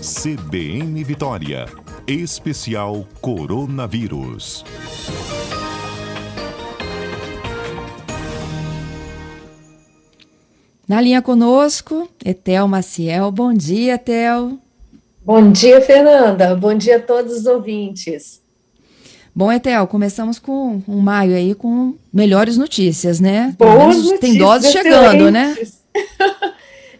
CBN Vitória. Especial Coronavírus. Na linha conosco, Etel Maciel. Bom dia, Etel. Bom dia, Fernanda. Bom dia a todos os ouvintes. Bom, Etel, começamos com um maio aí com melhores notícias, né? Boas notícias. Tem doses chegando, né?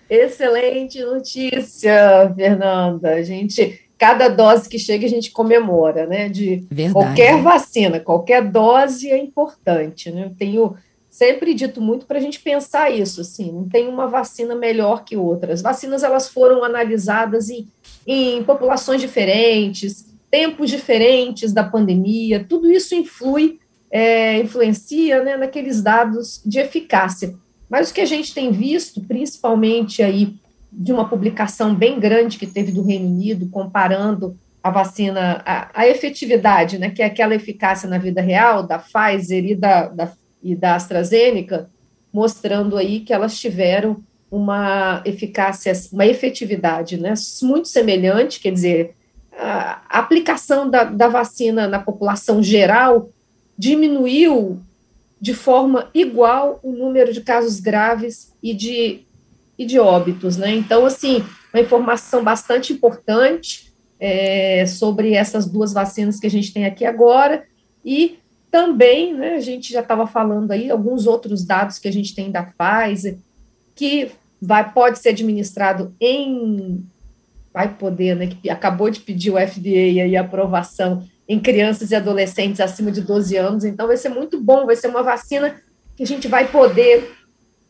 Excelente notícia, Fernanda. A gente, cada dose que chega, a gente comemora, né? De Verdade. qualquer vacina, qualquer dose é importante, né? Eu tenho sempre dito muito para a gente pensar isso, assim, não tem uma vacina melhor que outras. Vacinas elas foram analisadas em, em populações diferentes, tempos diferentes da pandemia, tudo isso influi, é, influencia né, naqueles dados de eficácia. Mas o que a gente tem visto, principalmente aí de uma publicação bem grande que teve do Reino Unido, comparando a vacina, a, a efetividade, né, que é aquela eficácia na vida real da Pfizer e da, da e da AstraZeneca, mostrando aí que elas tiveram uma eficácia, uma efetividade né, muito semelhante, quer dizer, a aplicação da, da vacina na população geral diminuiu de forma igual o número de casos graves e de, e de óbitos, né? Então, assim, uma informação bastante importante é, sobre essas duas vacinas que a gente tem aqui agora, e também, né, a gente já estava falando aí, alguns outros dados que a gente tem da Pfizer, que vai, pode ser administrado em, vai poder, né, que acabou de pedir o FDA aí a aprovação em crianças e adolescentes acima de 12 anos, então vai ser muito bom, vai ser uma vacina que a gente vai poder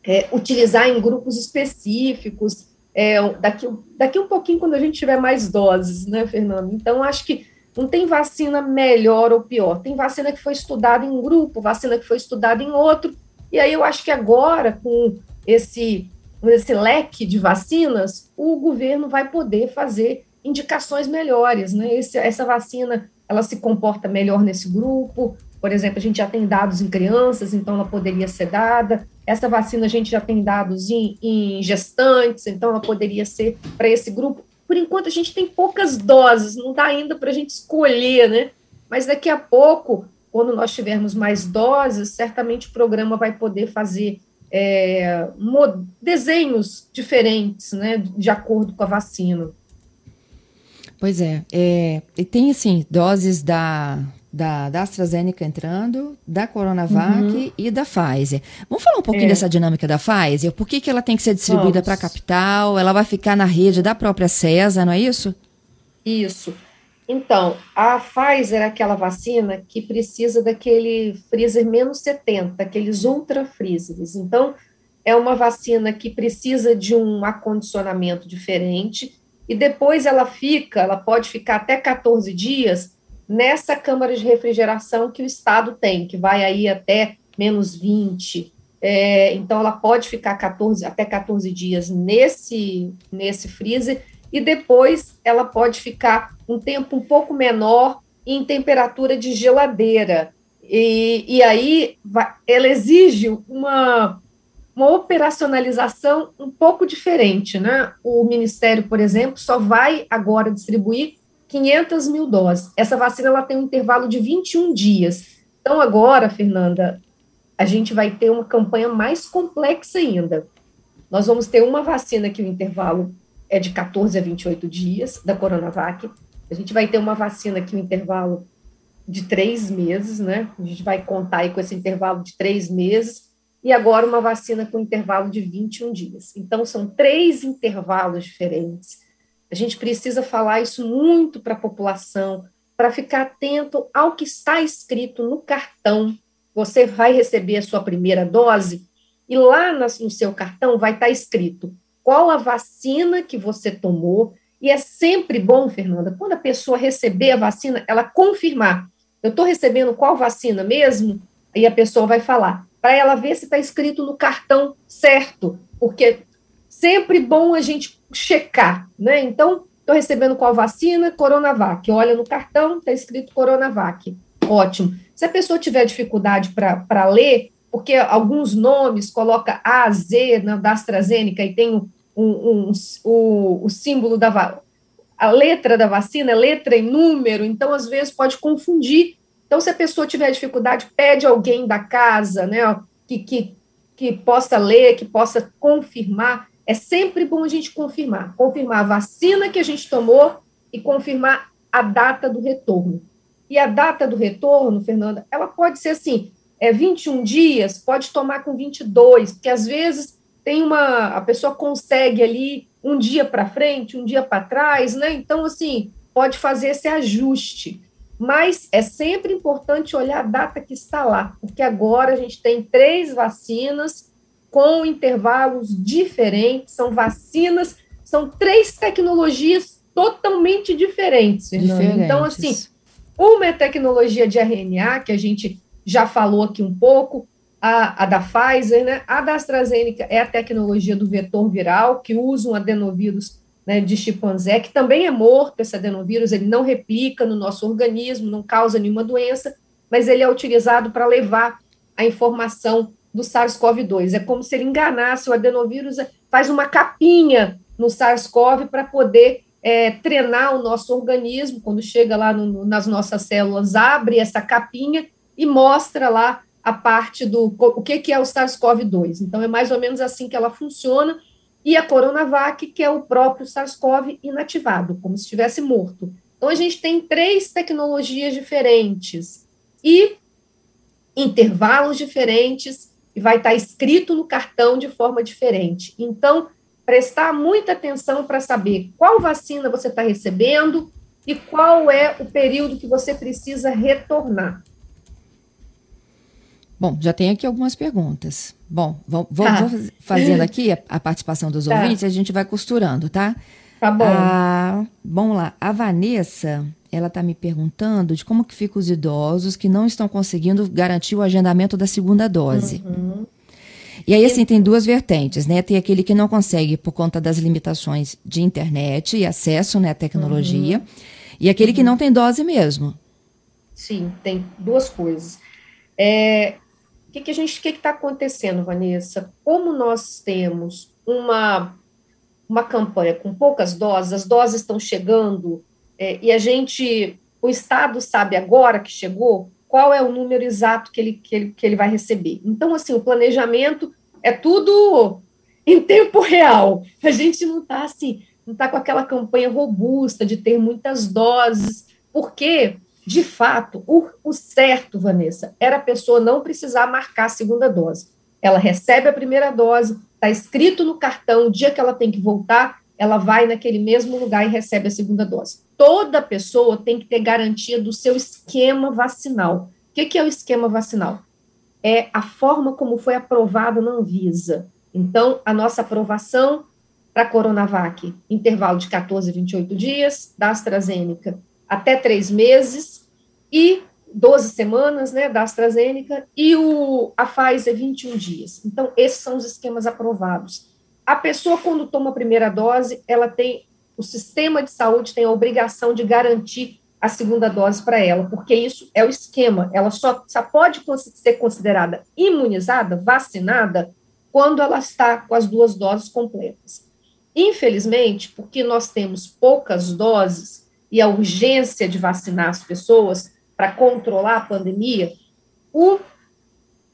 é, utilizar em grupos específicos, é, daqui, daqui um pouquinho, quando a gente tiver mais doses, né, Fernando? Então, acho que não tem vacina melhor ou pior. Tem vacina que foi estudada em um grupo, vacina que foi estudada em outro. E aí eu acho que agora, com esse, esse leque de vacinas, o governo vai poder fazer indicações melhores. Né? Esse, essa vacina ela se comporta melhor nesse grupo. Por exemplo, a gente já tem dados em crianças, então ela poderia ser dada. Essa vacina a gente já tem dados em, em gestantes, então ela poderia ser para esse grupo por enquanto a gente tem poucas doses, não dá ainda para a gente escolher, né? Mas daqui a pouco, quando nós tivermos mais doses, certamente o programa vai poder fazer é, desenhos diferentes, né, de acordo com a vacina. Pois é, é e tem assim doses da da, da AstraZeneca entrando, da Coronavac uhum. e da Pfizer. Vamos falar um pouquinho é. dessa dinâmica da Pfizer? Por que, que ela tem que ser distribuída para a capital? Ela vai ficar na rede da própria CESA, não é isso? Isso. Então, a Pfizer é aquela vacina que precisa daquele freezer menos 70, aqueles ultra freezers. Então, é uma vacina que precisa de um acondicionamento diferente e depois ela fica, ela pode ficar até 14 dias nessa câmara de refrigeração que o Estado tem, que vai aí até menos 20. É, então, ela pode ficar 14, até 14 dias nesse, nesse freezer, e depois ela pode ficar um tempo um pouco menor em temperatura de geladeira. E, e aí vai, ela exige uma, uma operacionalização um pouco diferente. Né? O Ministério, por exemplo, só vai agora distribuir 500 mil doses. Essa vacina ela tem um intervalo de 21 dias. Então, agora, Fernanda, a gente vai ter uma campanha mais complexa ainda. Nós vamos ter uma vacina que o intervalo é de 14 a 28 dias, da Coronavac. A gente vai ter uma vacina que o intervalo de três meses, né? A gente vai contar aí com esse intervalo de três meses. E agora uma vacina com intervalo de 21 dias. Então, são três intervalos diferentes a gente precisa falar isso muito para a população, para ficar atento ao que está escrito no cartão. Você vai receber a sua primeira dose e lá no seu cartão vai estar escrito qual a vacina que você tomou. E é sempre bom, Fernanda, quando a pessoa receber a vacina, ela confirmar. Eu estou recebendo qual vacina mesmo? Aí a pessoa vai falar, para ela ver se está escrito no cartão certo, porque sempre bom a gente checar, né? Então, estou recebendo qual vacina? Coronavac. Olha no cartão, está escrito Coronavac. Ótimo. Se a pessoa tiver dificuldade para ler, porque alguns nomes coloca A, Z na, da AstraZeneca e tem um, um, um, o, o símbolo da a letra da vacina é letra e número, então às vezes pode confundir. Então, se a pessoa tiver dificuldade, pede alguém da casa, né, que, que, que possa ler, que possa confirmar. É sempre bom a gente confirmar. Confirmar a vacina que a gente tomou e confirmar a data do retorno. E a data do retorno, Fernanda, ela pode ser assim, é 21 dias, pode tomar com 22, porque às vezes tem uma a pessoa consegue ali um dia para frente, um dia para trás, né? Então assim, pode fazer esse ajuste. Mas é sempre importante olhar a data que está lá, porque agora a gente tem três vacinas com intervalos diferentes, são vacinas, são três tecnologias totalmente diferentes. diferentes. Então, assim, uma é tecnologia de RNA, que a gente já falou aqui um pouco, a, a, da Pfizer, né? A da AstraZeneca é a tecnologia do vetor viral, que usa um adenovírus né, de chimpanzé, que também é morto, esse adenovírus, ele não replica no nosso organismo, não causa nenhuma doença, mas ele é utilizado para levar a informação do SARS-CoV-2. É como se ele enganasse, o adenovírus faz uma capinha no SARS-CoV para poder é, treinar o nosso organismo, quando chega lá no, nas nossas células, abre essa capinha e mostra lá a parte do o que, que é o SARS-CoV-2. Então, é mais ou menos assim que ela funciona. E a Coronavac, que é o próprio SARS-CoV inativado, como se estivesse morto. Então, a gente tem três tecnologias diferentes e intervalos diferentes, e vai estar escrito no cartão de forma diferente. Então, prestar muita atenção para saber qual vacina você está recebendo e qual é o período que você precisa retornar. Bom, já tem aqui algumas perguntas. Bom, vou, vou, tá. fazendo aqui a, a, participação dos tá. ouvintes e a gente vai costurando, tá? Tá bom. Ah, vamos lá. A Vanessa, ela está me perguntando de como que ficam os idosos que não estão conseguindo garantir o agendamento da segunda dose. Uhum. E aí, assim, tem duas vertentes, né? Tem aquele que não consegue por conta das limitações de internet e acesso né, à tecnologia, uhum. e aquele uhum. que não tem dose mesmo. Sim, tem duas coisas. É, que, que a gente, o que está acontecendo, Vanessa? Como nós temos uma, uma campanha com poucas doses, as doses estão chegando é, e a gente, o Estado sabe agora que chegou qual é o número exato que ele, que ele, que ele vai receber. Então, assim, o planejamento é tudo em tempo real. A gente não está assim, não está com aquela campanha robusta de ter muitas doses, porque de fato, o, o certo, Vanessa, era a pessoa não precisar marcar a segunda dose. Ela recebe a primeira dose, está escrito no cartão, o dia que ela tem que voltar, ela vai naquele mesmo lugar e recebe a segunda dose. Toda pessoa tem que ter garantia do seu esquema vacinal. O que, que é o esquema vacinal? É a forma como foi aprovado na Anvisa. Então, a nossa aprovação para a Coronavac, intervalo de 14 a 28 dias, da AstraZeneca até três meses, e 12 semanas, né, da AstraZeneca, e o, a Pfizer 21 dias. Então, esses são os esquemas aprovados. A pessoa, quando toma a primeira dose, ela tem, o sistema de saúde tem a obrigação de garantir a segunda dose para ela, porque isso é o esquema. Ela só, só pode ser considerada imunizada, vacinada, quando ela está com as duas doses completas. Infelizmente, porque nós temos poucas doses e a urgência de vacinar as pessoas, para controlar a pandemia, o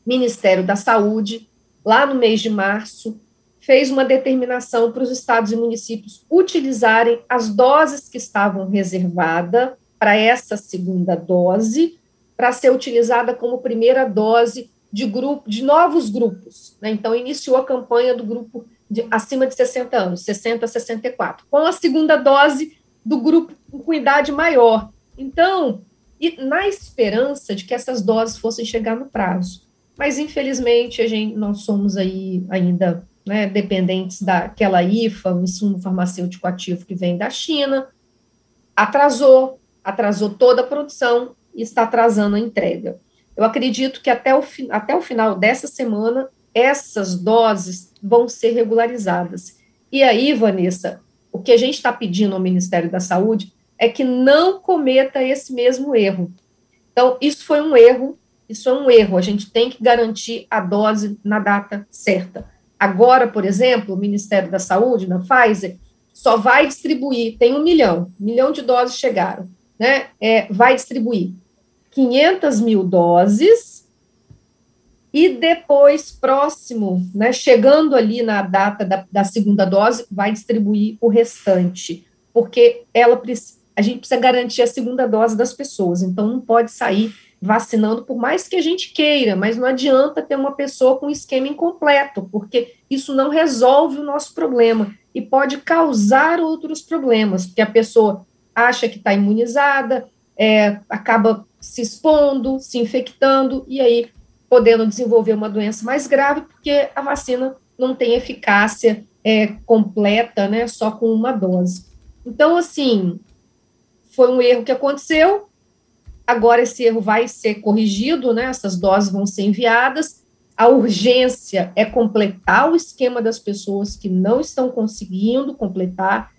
Ministério da Saúde, lá no mês de março, fez uma determinação para os estados e municípios utilizarem as doses que estavam reservadas para essa segunda dose, para ser utilizada como primeira dose de grupo de novos grupos. Né? Então, iniciou a campanha do grupo de, acima de 60 anos, 60 a 64, com a segunda dose do grupo com idade maior. Então, e na esperança de que essas doses fossem chegar no prazo. Mas, infelizmente, a gente, nós somos aí ainda né, dependentes daquela IFA, o insumo farmacêutico ativo que vem da China, atrasou, atrasou toda a produção e está atrasando a entrega. Eu acredito que até o, até o final dessa semana, essas doses vão ser regularizadas. E aí, Vanessa, o que a gente está pedindo ao Ministério da Saúde é que não cometa esse mesmo erro. Então, isso foi um erro, isso é um erro. A gente tem que garantir a dose na data certa. Agora, por exemplo, o Ministério da Saúde, na Pfizer, só vai distribuir, tem um milhão, um milhão de doses chegaram, né? É, vai distribuir 500 mil doses e depois, próximo, né, chegando ali na data da, da segunda dose, vai distribuir o restante, porque ela a gente precisa garantir a segunda dose das pessoas, então não pode sair vacinando, por mais que a gente queira, mas não adianta ter uma pessoa com esquema incompleto, porque isso não resolve o nosso problema e pode causar outros problemas, porque a pessoa acha que está imunizada, é, acaba se expondo, se infectando e aí podendo desenvolver uma doença mais grave, porque a vacina não tem eficácia é, completa, né, só com uma dose. Então, assim, foi um erro que aconteceu, Agora esse erro vai ser corrigido, né? Essas doses vão ser enviadas. A urgência é completar o esquema das pessoas que não estão conseguindo completar,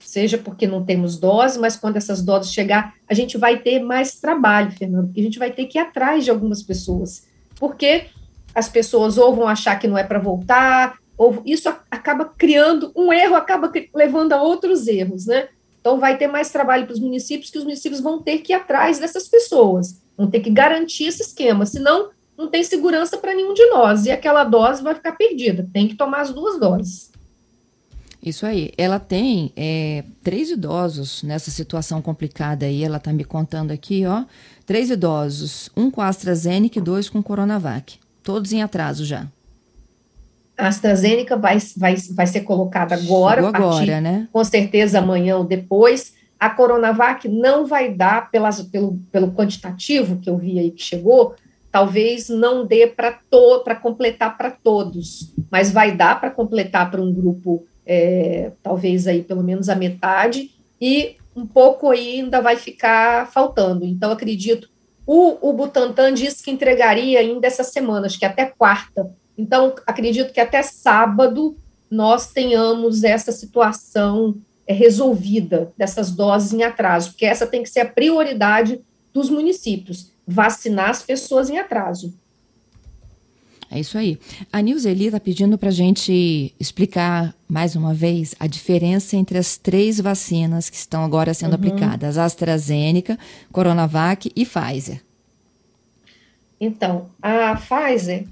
seja porque não temos dose, mas quando essas doses chegar, a gente vai ter mais trabalho, Fernando, porque a gente vai ter que ir atrás de algumas pessoas, porque as pessoas ou vão achar que não é para voltar, ou isso acaba criando um erro, acaba levando a outros erros, né? Então, vai ter mais trabalho para os municípios, que os municípios vão ter que ir atrás dessas pessoas, vão ter que garantir esse esquema, senão não tem segurança para nenhum de nós, e aquela dose vai ficar perdida, tem que tomar as duas doses. Isso aí. Ela tem é, três idosos nessa situação complicada aí. Ela está me contando aqui, ó. Três idosos, um com AstraZeneca e dois com Coronavac. Todos em atraso já. A AstraZeneca vai, vai, vai ser colocada agora, agora né? com certeza amanhã ou depois. A Coronavac não vai dar, pelas, pelo, pelo quantitativo que eu vi aí que chegou, talvez não dê para completar para todos, mas vai dar para completar para um grupo, é, talvez aí pelo menos a metade, e um pouco ainda vai ficar faltando. Então, acredito, o, o Butantan disse que entregaria ainda essa semana, acho que até quarta, então, acredito que até sábado nós tenhamos essa situação é, resolvida dessas doses em atraso, porque essa tem que ser a prioridade dos municípios, vacinar as pessoas em atraso. É isso aí. A Nilzeli está pedindo para a gente explicar mais uma vez a diferença entre as três vacinas que estão agora sendo uhum. aplicadas: AstraZeneca, Coronavac e Pfizer. Então, a Pfizer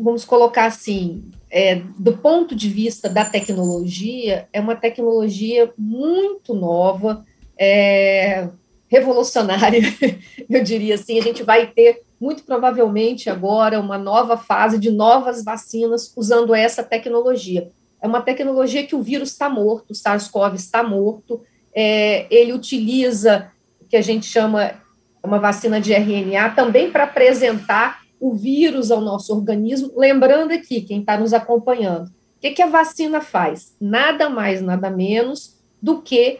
vamos colocar assim, é, do ponto de vista da tecnologia, é uma tecnologia muito nova, é, revolucionária, eu diria assim. A gente vai ter, muito provavelmente, agora uma nova fase de novas vacinas usando essa tecnologia. É uma tecnologia que o vírus está morto, o SARS-CoV está morto, é, ele utiliza o que a gente chama uma vacina de RNA também para apresentar o vírus ao nosso organismo. Lembrando aqui, quem está nos acompanhando, o que, que a vacina faz? Nada mais, nada menos do que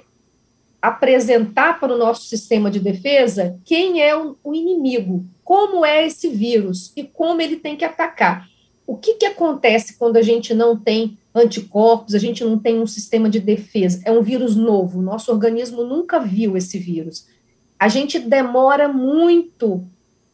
apresentar para o nosso sistema de defesa quem é o, inimigo, como é esse vírus e como ele tem que atacar. O que, que acontece quando a gente não tem anticorpos, a gente não tem um sistema de defesa? É um vírus novo, nosso organismo nunca viu esse vírus. A gente demora muito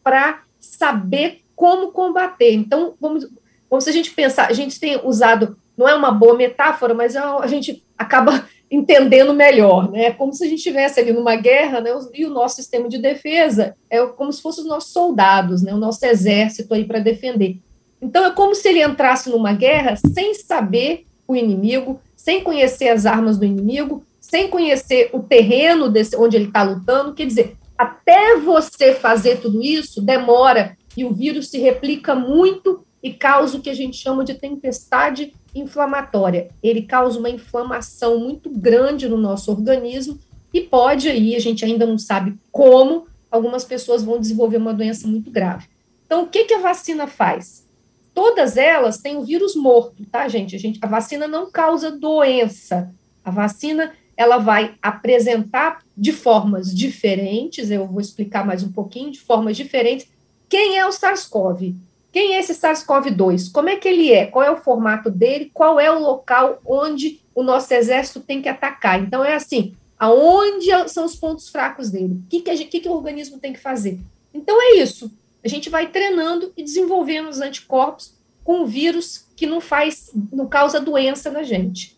para saber como combater. Então, vamos, vamos se a gente pensar, a gente tem usado, não é uma boa metáfora, mas é, a gente acaba entendendo melhor, né? É como se a gente estivesse ali numa guerra, né? E o nosso sistema de defesa é como se fossem os nossos soldados, né? O nosso exército aí para defender. Então é como se ele entrasse numa guerra sem saber o inimigo, sem conhecer as armas do inimigo, sem conhecer o terreno desse, onde ele está lutando. Quer dizer, até você fazer tudo isso, demora e o vírus se replica muito e causa o que a gente chama de tempestade inflamatória. Ele causa uma inflamação muito grande no nosso organismo e pode aí, a gente ainda não sabe como, algumas pessoas vão desenvolver uma doença muito grave. Então, o que, que a vacina faz? Todas elas têm o vírus morto, tá, gente? A, gente, a vacina não causa doença. A vacina ela vai apresentar de formas diferentes, eu vou explicar mais um pouquinho, de formas diferentes, quem é o SARS-CoV. Quem é esse SARS-CoV-2? Como é que ele é? Qual é o formato dele? Qual é o local onde o nosso exército tem que atacar? Então, é assim, aonde são os pontos fracos dele? O que, que, gente, que, que o organismo tem que fazer? Então, é isso. A gente vai treinando e desenvolvendo os anticorpos com um vírus que não faz, não causa doença na gente.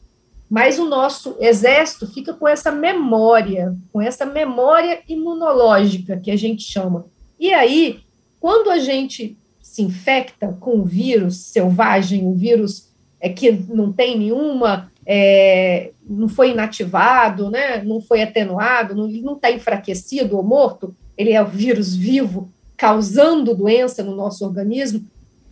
Mas o nosso exército fica com essa memória, com essa memória imunológica que a gente chama. E aí, quando a gente se infecta com o vírus selvagem, o vírus é que não tem nenhuma, é, não foi inativado, né, não foi atenuado, não está enfraquecido ou morto, ele é o vírus vivo causando doença no nosso organismo,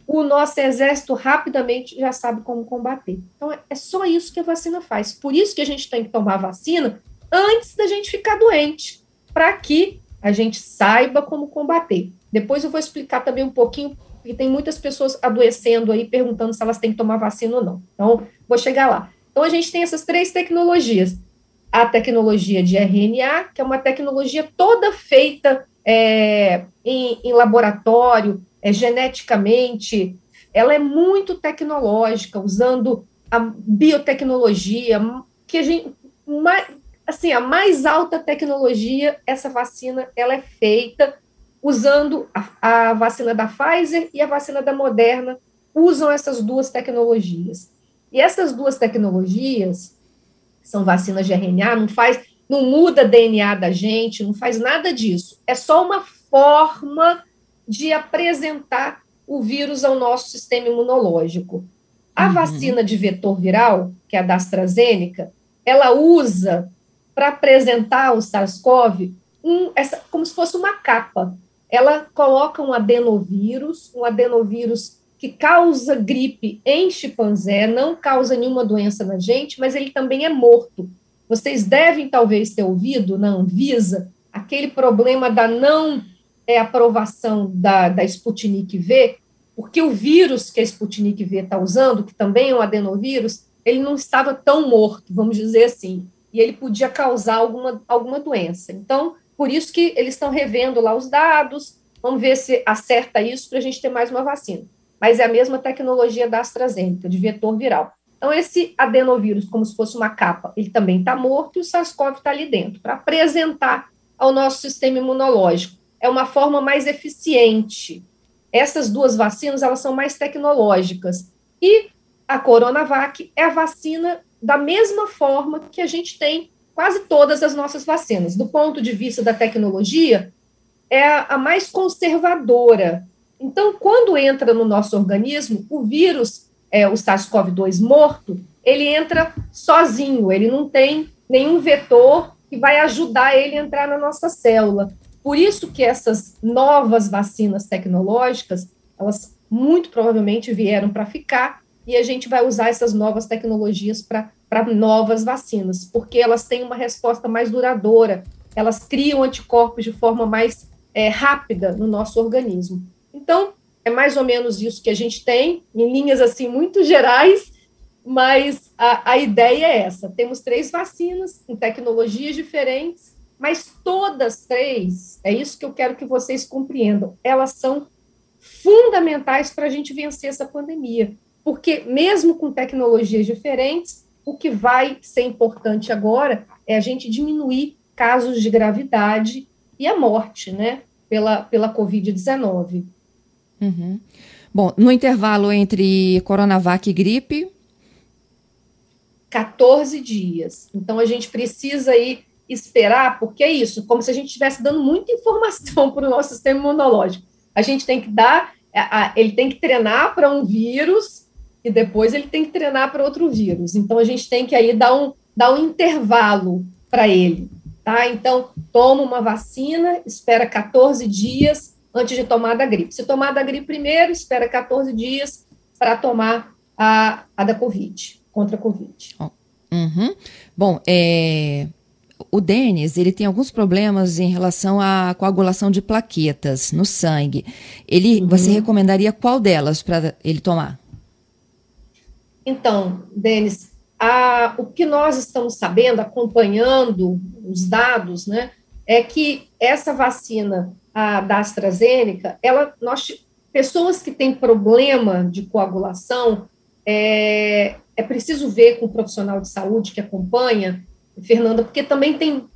o nosso exército rapidamente já sabe como combater. Então, é só isso que a vacina faz. Por isso que a gente tem que tomar vacina antes da gente ficar doente, para que a gente saiba como combater. Depois eu vou explicar também um pouquinho, porque tem muitas pessoas adoecendo aí, perguntando se elas têm que tomar vacina ou não. Então, vou chegar lá. Então, a gente tem essas três tecnologias. A tecnologia de RNA, que é uma tecnologia toda feita é, em, em laboratório, é, geneticamente, ela é muito tecnológica, usando a biotecnologia, que a gente, mais, assim, a mais alta tecnologia, essa vacina, ela é feita usando a, a vacina da Pfizer e a vacina da Moderna, usam essas duas tecnologias. E essas duas tecnologias, são vacinas de RNA, não faz, não muda DNA da gente, não faz nada disso. É só uma forma de apresentar o vírus ao nosso sistema imunológico. A uhum. vacina de vetor viral, que é a da AstraZeneca, ela usa para apresentar o SARS-CoV um, essa, como se fosse uma capa. Ela coloca um adenovírus, um adenovírus que causa gripe em chimpanzé, não causa nenhuma doença na gente, mas ele também é morto. Vocês devem talvez ter ouvido na Anvisa aquele problema da não é, aprovação da, da Sputnik V, porque o vírus que a Sputnik V está usando, que também é um adenovírus, ele não estava tão morto, vamos dizer assim, e ele podia causar alguma, alguma doença. Então, por isso que eles estão revendo lá os dados, vamos ver se acerta isso para a gente ter mais uma vacina. Mas é a mesma tecnologia da AstraZeneca, de vetor viral. Então, esse adenovírus, como se fosse uma capa, ele também está morto e o SARS-CoV está ali dentro, para apresentar ao nosso sistema imunológico. É uma forma mais eficiente. Essas duas vacinas, elas são mais tecnológicas. E a Coronavac é a vacina da mesma forma que a gente tem quase todas as nossas vacinas. Do ponto de vista da tecnologia, é a, mais conservadora. Então, quando entra no nosso organismo, o vírus é, o SARS-CoV-2 morto, ele entra sozinho, ele não tem nenhum vetor que vai ajudar ele a entrar na nossa célula. Por isso que essas novas vacinas tecnológicas, elas muito provavelmente vieram para ficar e a gente vai usar essas novas tecnologias para novas vacinas, porque elas têm uma resposta mais duradoura, elas criam anticorpos de forma mais é, rápida no nosso organismo. Então, é mais ou menos isso que a gente tem, em linhas assim muito gerais, mas a, a ideia é essa: temos três vacinas em tecnologias diferentes, mas todas três, é isso que eu quero que vocês compreendam, elas são fundamentais para a gente vencer essa pandemia, porque mesmo com tecnologias diferentes, o que vai ser importante agora é a gente diminuir casos de gravidade e a morte, né, pela, pela Covid-19. Uhum. Bom, no intervalo entre Coronavac e gripe? 14 dias. Então, a gente precisa aí esperar, porque é isso, como se a gente estivesse dando muita informação para o nosso sistema imunológico. A gente tem que dar, ele tem que treinar para um vírus e depois ele tem que treinar para outro vírus. Então, a gente tem que aí dar um, dar um intervalo para ele, tá? Então, toma uma vacina, espera 14 dias, antes de tomar da gripe. Se tomar da gripe primeiro, espera 14 dias para tomar a, a da Covid, contra a Covid. Uhum. Bom, é, o Denis, ele tem alguns problemas em relação à coagulação de plaquetas no sangue. Ele, uhum. Você recomendaria qual delas para ele tomar? Então, Denis, a, o que nós estamos sabendo, acompanhando os dados, né, é que essa vacina a, da AstraZeneca, ela, nós, pessoas que têm problema de coagulação, é, é preciso ver com o profissional de saúde que acompanha, Fernanda, porque também tem,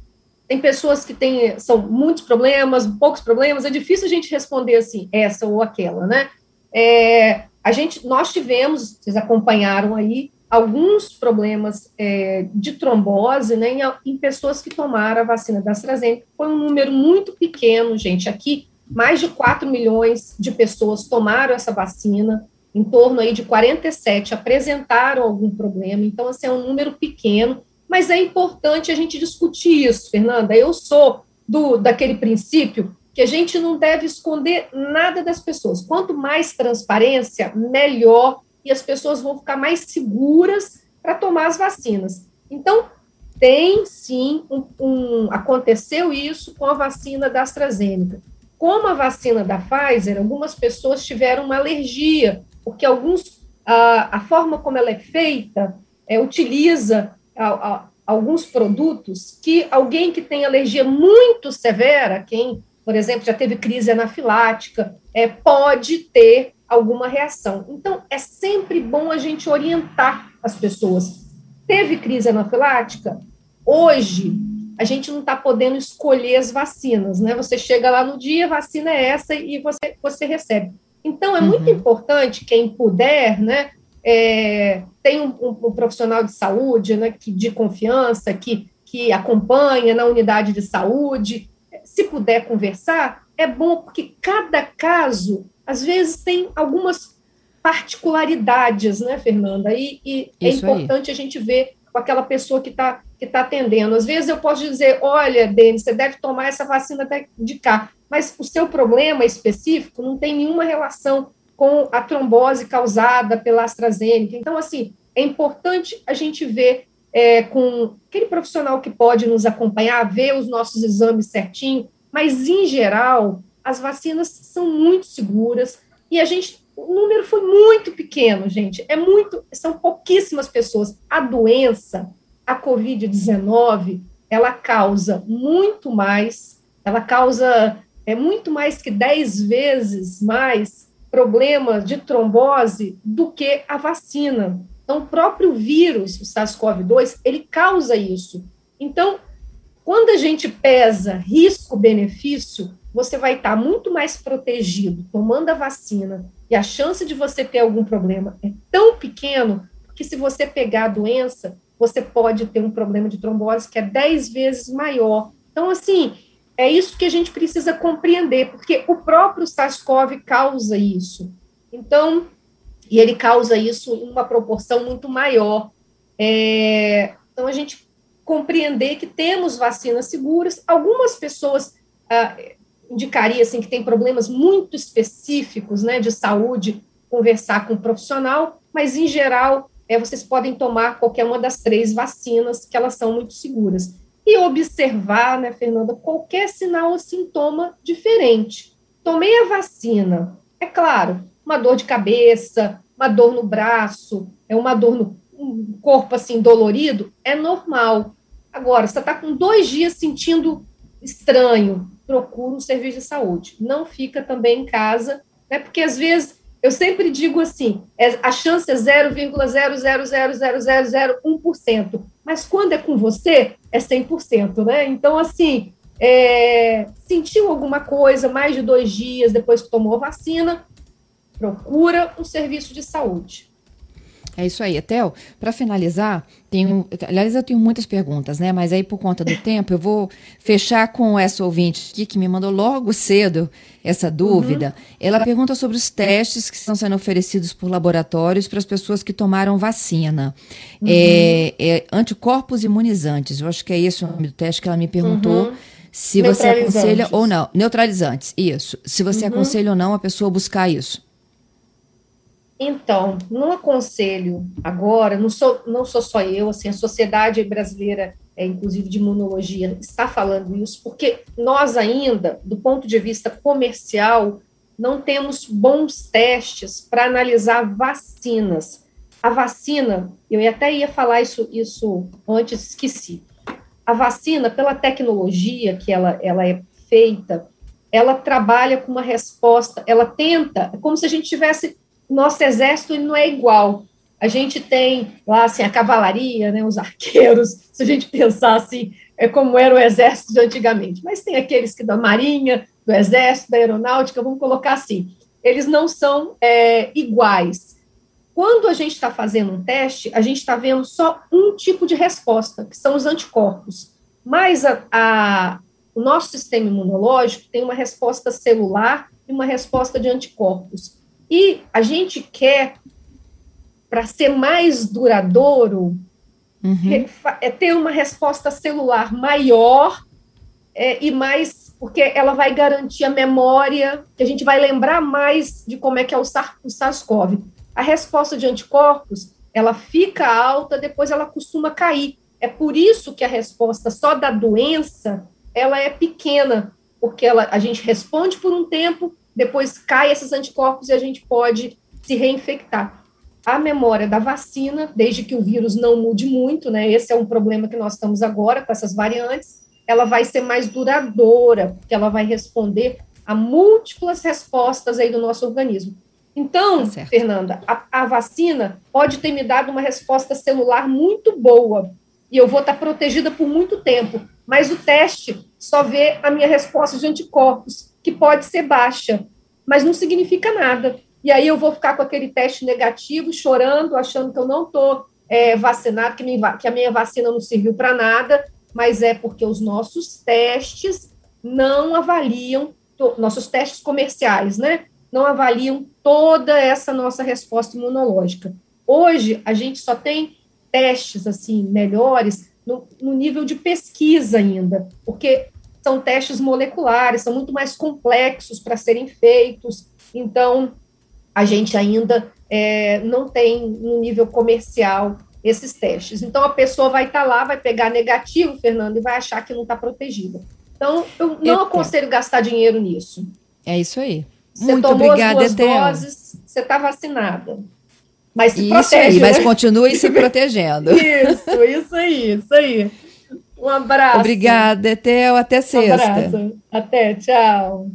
tem pessoas que têm, são muitos problemas, poucos problemas, é difícil a gente responder assim, essa ou aquela, né? É, a gente, nós tivemos, vocês acompanharam aí, alguns problemas é, de trombose né, em, em, pessoas que tomaram a vacina da AstraZeneca. Foi um número muito pequeno, gente. Aqui, mais de 4 milhões de pessoas tomaram essa vacina, em torno aí de 47 apresentaram algum problema. Então, assim, é um número pequeno, mas é importante a gente discutir isso, Fernanda. Eu sou do daquele princípio que a gente não deve esconder nada das pessoas. Quanto mais transparência, melhor e as pessoas vão ficar mais seguras para tomar as vacinas. Então, tem sim um, um, aconteceu isso com a vacina da AstraZeneca. Como a vacina da Pfizer, algumas pessoas tiveram uma alergia, porque alguns a, a forma como ela é feita é, utiliza a, a, alguns produtos que alguém que tem alergia muito severa, quem, por exemplo, já teve crise anafilática, é, pode ter alguma reação. Então, é sempre bom a gente orientar as pessoas. Teve crise anafilática? Hoje, a gente não está podendo escolher as vacinas, né? Você chega lá no dia, a vacina é essa e você, você recebe. Então, é uhum. muito importante, quem puder, né? É, tem um, um, um, profissional de saúde, né, que, de confiança, que, que acompanha na unidade de saúde. Se puder conversar, é bom, porque cada caso às vezes tem algumas particularidades, né, Fernanda? E, e é importante aí. a gente ver com aquela pessoa que está que tá atendendo. Às vezes eu posso dizer, olha, Denis, você deve tomar essa vacina de cá, mas o seu problema específico não tem nenhuma relação com a trombose causada pela AstraZeneca. Então, assim, é importante a gente ver é, com aquele profissional que pode nos acompanhar, ver os nossos exames certinho, mas, em geral, as vacinas são muito seguras e a gente o número foi muito pequeno, gente. É muito, são pouquíssimas pessoas. A doença, a COVID-19, ela causa muito mais, ela causa é muito mais que 10 vezes mais problemas de trombose do que a vacina. Então, o próprio vírus, o SARS-CoV-2, ele causa isso. Então, quando a gente pesa risco-benefício, você vai estar muito mais protegido tomando a vacina e a chance de você ter algum problema é tão pequeno que se você pegar a doença, você pode ter um problema de trombose que é 10 vezes maior. Então, assim, é isso que a gente precisa compreender, porque o próprio SARS-CoV causa isso. Então, e ele causa isso em uma proporção muito maior. É, então, a gente compreender que temos vacinas seguras. Algumas pessoas ah, indicaria assim que tem problemas muito específicos, né, de saúde, conversar com um profissional, mas em geral é, vocês podem tomar qualquer uma das três vacinas, que elas são muito seguras. E observar, né, Fernanda, qualquer sinal ou sintoma diferente. Tomei a vacina, é claro, uma dor de cabeça, uma dor no braço, é uma dor no um corpo assim dolorido, é normal. Agora, você está com dois dias sentindo estranho, procura um serviço de saúde. Não fica também em casa, né? Porque às vezes eu sempre digo assim, é, a chance é 0,0000001%, mas quando é com você, é 100%, né? Então, assim, é, sentiu alguma coisa mais de dois dias depois que tomou a vacina, procura um serviço de saúde. É isso aí. Etel, para finalizar, tenho, aliás, eu tenho muitas perguntas, né? Mas aí, por conta do tempo, eu vou fechar com essa ouvinte aqui que me mandou logo cedo essa dúvida. Uhum. Ela pergunta sobre os testes que estão sendo oferecidos por laboratórios para as pessoas que tomaram vacina. Uhum. É, é, anticorpos imunizantes. Eu acho que é esse o nome do teste que ela me perguntou. Uhum. Se você aconselha ou não. Neutralizantes, isso. Se você uhum. aconselha ou não a pessoa buscar isso. Então, não aconselho agora, não sou, não sou só eu, assim, a sociedade brasileira, é, inclusive de imunologia, está falando isso, porque nós ainda, do ponto de vista comercial, não temos bons testes para analisar vacinas. A vacina, eu até ia falar isso, isso antes, esqueci. A vacina, pela tecnologia que ela, ela é feita, ela trabalha com uma resposta, ela tenta, é como se a gente tivesse nosso exército não é igual. A gente tem lá assim, a cavalaria, né, os arqueiros, se a gente pensar assim, é como era o exército de antigamente. Mas tem aqueles que da marinha, do exército, da aeronáutica, vamos colocar assim. Eles não são é, iguais. quando a gente está fazendo um teste, a gente está vendo só um tipo de resposta, que são os anticorpos. Mas a, a, o nosso sistema imunológico tem uma resposta celular e uma resposta de anticorpos. E a gente quer, para ser mais duradouro, uhum. é ter uma resposta celular maior é, e mais, porque ela vai garantir a memória, que a gente vai lembrar mais de como é que é o, o SARS-CoV. A resposta de anticorpos, ela fica alta, depois ela costuma cair. É por isso que a resposta só da doença, ela é pequena, porque ela, a gente responde por um tempo, depois cai esses anticorpos e a gente pode se reinfectar. A memória da vacina, desde que o vírus não mude muito, né? Esse é um problema que nós estamos agora com essas variantes, ela vai ser mais duradoura, porque ela vai responder a múltiplas respostas aí do nosso organismo. Então, tá Fernanda, a, a, vacina pode ter me dado uma resposta celular muito boa e eu vou estar protegida por muito tempo, mas o teste só vê a minha resposta de anticorpos, que pode ser baixa, mas não significa nada. E aí eu vou ficar com aquele teste negativo, chorando, achando que eu não estou é, vacinado, que, que a minha vacina não serviu para nada, mas é porque os nossos testes não avaliam, nossos testes comerciais, né? Não avaliam toda essa nossa resposta imunológica. Hoje, a gente só tem testes, assim, melhores no, no nível de pesquisa ainda, porque são testes moleculares, são muito mais complexos para serem feitos, então a gente ainda é, não tem no nível comercial esses testes. Então, a pessoa vai estar tá lá, vai pegar negativo, Fernando, e vai achar que não está protegida. Então, eu não eu, aconselho gastar dinheiro nisso. É isso aí. Você Muito tomou obrigada, as duas doses, você está vacinada. Mas se isso protege, aí, né? mas continue se protegendo. isso, isso aí, isso aí. Um abraço. Obrigada, Etel. Até sexta. Um abraço. Até, tchau.